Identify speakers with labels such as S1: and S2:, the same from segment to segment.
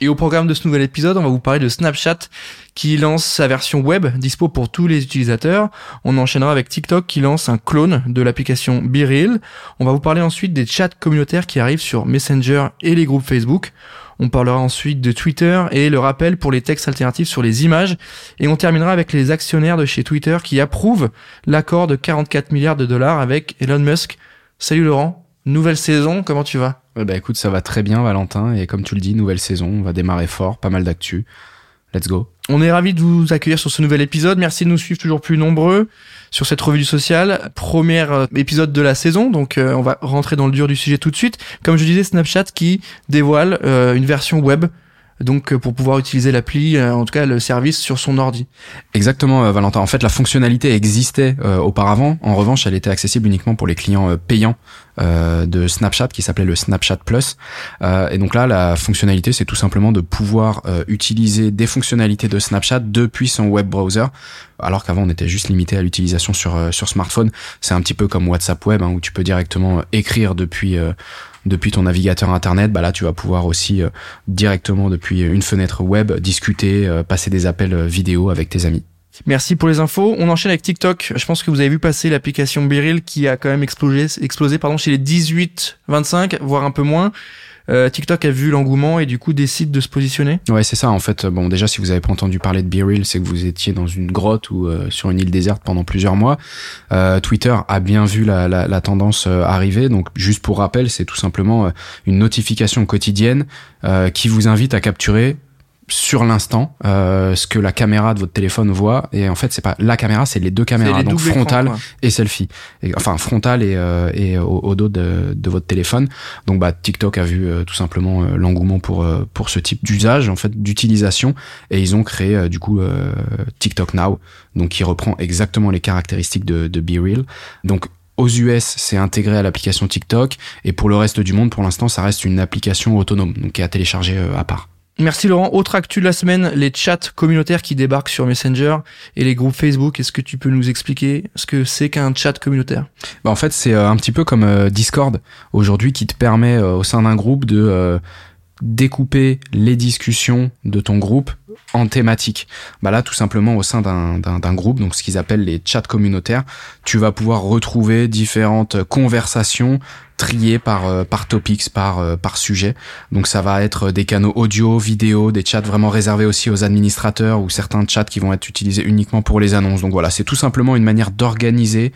S1: et au programme de ce nouvel épisode, on va vous parler de Snapchat qui lance sa version web dispo pour tous les utilisateurs. On enchaînera avec TikTok qui lance un clone de l'application BeReal. On va vous parler ensuite des chats communautaires qui arrivent sur Messenger et les groupes Facebook. On parlera ensuite de Twitter et le rappel pour les textes alternatifs sur les images. Et on terminera avec les actionnaires de chez Twitter qui approuvent l'accord de 44 milliards de dollars avec Elon Musk. Salut Laurent, nouvelle saison, comment tu vas?
S2: Bah écoute, ça va très bien Valentin et comme tu le dis, nouvelle saison, on va démarrer fort, pas mal d'actu. Let's go.
S1: On est ravis de vous accueillir sur ce nouvel épisode. Merci de nous suivre toujours plus nombreux sur cette revue du social. Premier euh, épisode de la saison, donc euh, on va rentrer dans le dur du sujet tout de suite. Comme je disais, Snapchat qui dévoile euh, une version web donc pour pouvoir utiliser l'appli, en tout cas le service sur son ordi.
S2: Exactement, Valentin. En fait, la fonctionnalité existait auparavant. En revanche, elle était accessible uniquement pour les clients payants euh, de Snapchat qui s'appelait le Snapchat Plus. Euh, et donc là, la fonctionnalité, c'est tout simplement de pouvoir euh, utiliser des fonctionnalités de Snapchat depuis son web browser, alors qu'avant on était juste limité à l'utilisation sur sur smartphone. C'est un petit peu comme WhatsApp Web hein, où tu peux directement écrire depuis depuis ton navigateur internet, bah là tu vas pouvoir aussi directement depuis une fenêtre web discuter, passer des appels vidéo avec tes amis.
S1: Merci pour les infos. On enchaîne avec TikTok. Je pense que vous avez vu passer l'application Beryl qui a quand même explosé, explosé pardon, chez les 18-25, voire un peu moins. Euh, TikTok a vu l'engouement et du coup décide de se positionner.
S2: Ouais, c'est ça en fait. Bon, déjà si vous avez pas entendu parler de BeReal, c'est que vous étiez dans une grotte ou euh, sur une île déserte pendant plusieurs mois. Euh, Twitter a bien vu la, tendance arriver. Donc juste pour rappel, c'est tout simplement une notification quotidienne qui vous invite à capturer sur l'instant euh, ce que la caméra de votre téléphone voit. Et en fait c'est pas la caméra c'est les deux caméras donc frontale et selfie et, enfin frontale et, euh, et au, dos de, de, votre téléphone. Donc bah TikTok a vu euh, tout simplement euh, l'engouement pour euh, pour ce type d'usage en fait d'utilisation. Et ils ont créé du coup TikTok Now donc qui reprend exactement les caractéristiques de, de Be Real. Donc aux US, c'est intégré à l'application TikTok. Et pour le reste du monde, pour l'instant, ça reste une application autonome, donc qui est à télécharger à part.
S1: Merci Laurent. Autre actu de la semaine, les chats communautaires qui débarquent sur Messenger et les groupes Facebook. Est-ce que tu peux nous expliquer ce que c'est qu'un chat communautaire?
S2: Bah En fait, c'est euh, un petit peu comme euh, Discord aujourd'hui qui te permet euh, au sein d'un groupe de découper les discussions de ton groupe en thématique. Bah là, tout simplement au sein d'un groupe, donc ce qu'ils appellent les chats communautaires, tu vas pouvoir retrouver différentes conversations triées par euh, par topics, par euh, par sujet. Donc ça va être des canaux audio, vidéo, des chats vraiment réservés aussi aux administrateurs ou certains chats qui vont être utilisés uniquement pour les annonces. Donc voilà, c'est tout simplement une manière d'organiser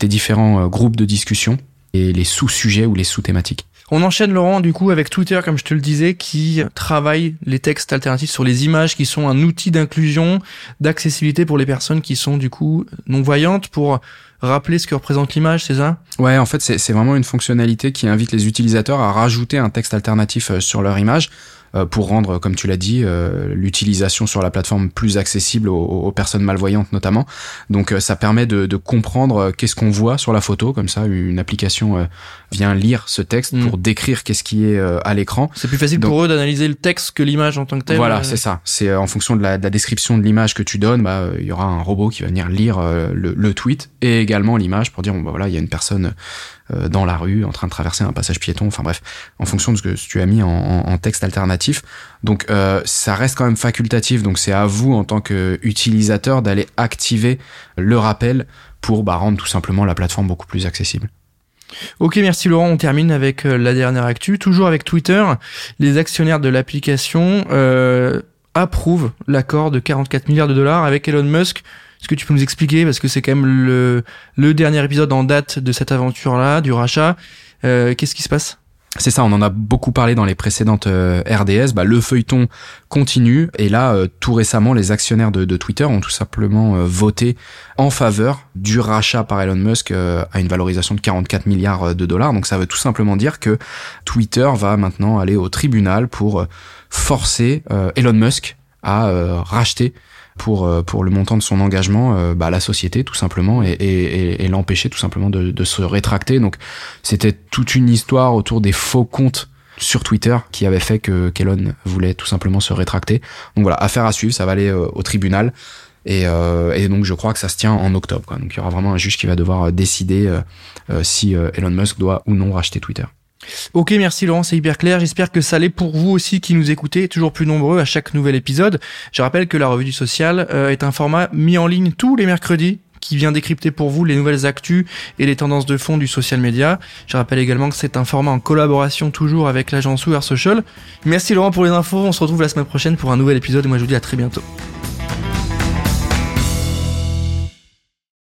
S2: des différents euh, groupes de discussion et les sous-sujets ou les sous-thématiques.
S1: On enchaîne Laurent du coup avec Twitter comme je te le disais qui travaille les textes alternatifs sur les images qui sont un outil d'inclusion, d'accessibilité pour les personnes qui sont du coup non voyantes pour rappeler ce que représente l'image, c'est ça?
S2: Ouais, en fait, c'est vraiment une fonctionnalité qui invite les utilisateurs à rajouter un texte alternatif euh, sur leur image pour rendre, comme tu l'as dit, euh, l'utilisation sur la plateforme plus accessible aux, personnes malvoyantes notamment. Donc euh, ça permet de, de comprendre qu'est-ce qu'on voit sur la photo, comme ça une application vient lire ce texte mm. pour décrire qu'est-ce qui est à l'écran.
S1: C'est plus facile pour eux d'analyser le texte que l'image en tant que telle.
S2: Voilà, c'est ça. C'est en fonction de la, de la description de l'image que tu donnes, bah il y aura un robot qui va venir lire le, le tweet et également l'image pour dire bon bah voilà il y a une personne euh, dans la rue, en train de traverser un passage piéton, enfin bref, en fonction de ce que tu as mis en, texte alternatif. Donc euh, ça reste quand même facultatif, donc c'est à vous en tant qu'utilisateur d'aller activer le rappel pour bah, rendre tout simplement la plateforme beaucoup plus accessible.
S1: Ok, merci Laurent. On termine avec euh, la dernière actu. Toujours avec Twitter, les actionnaires de l'application euh, approuvent l'accord de 44 milliards de dollars avec Elon Musk est-ce que tu peux nous expliquer, parce que c'est quand même le, le dernier épisode en date de cette aventure-là, du rachat, euh, qu'est-ce qui se passe?
S2: C'est ça, on en a beaucoup parlé dans les précédentes euh, RDS. Bah, le feuilleton continue et là, euh, tout récemment, les actionnaires de, de Twitter ont tout simplement voté en faveur du rachat par Elon Musk à une valorisation de 44 milliards de dollars. Donc ça veut tout simplement dire que Twitter va maintenant aller au tribunal pour forcer Elon Musk à racheter pour pour le montant de son engagement bah, la société tout simplement et, et, l'empêcher tout simplement de, se rétracter. Donc c'était toute une histoire autour des faux comptes sur Twitter qui avait fait que Kellon voulait tout simplement se rétracter. Donc voilà, affaire à suivre, ça va aller au tribunal. Et, euh, et, donc je crois que ça se tient en octobre. Quoi. Donc il y aura vraiment un juge qui va devoir euh, décider euh, euh, si Elon Musk doit ou non racheter Twitter.
S1: Ok, merci Laurent, c'est hyper clair. J'espère que ça l'est pour vous aussi qui nous écoutez, toujours plus nombreux à chaque nouvel épisode. Je rappelle que la revue du social est un format mis en ligne tous les mercredis qui vient décrypter pour vous les nouvelles actus et les tendances de fond du social media. Je rappelle également que c'est un format en collaboration toujours avec l'agence We Social. Merci Laurent pour les infos, on se retrouve la semaine prochaine pour un nouvel épisode et moi je vous dis à très bientôt.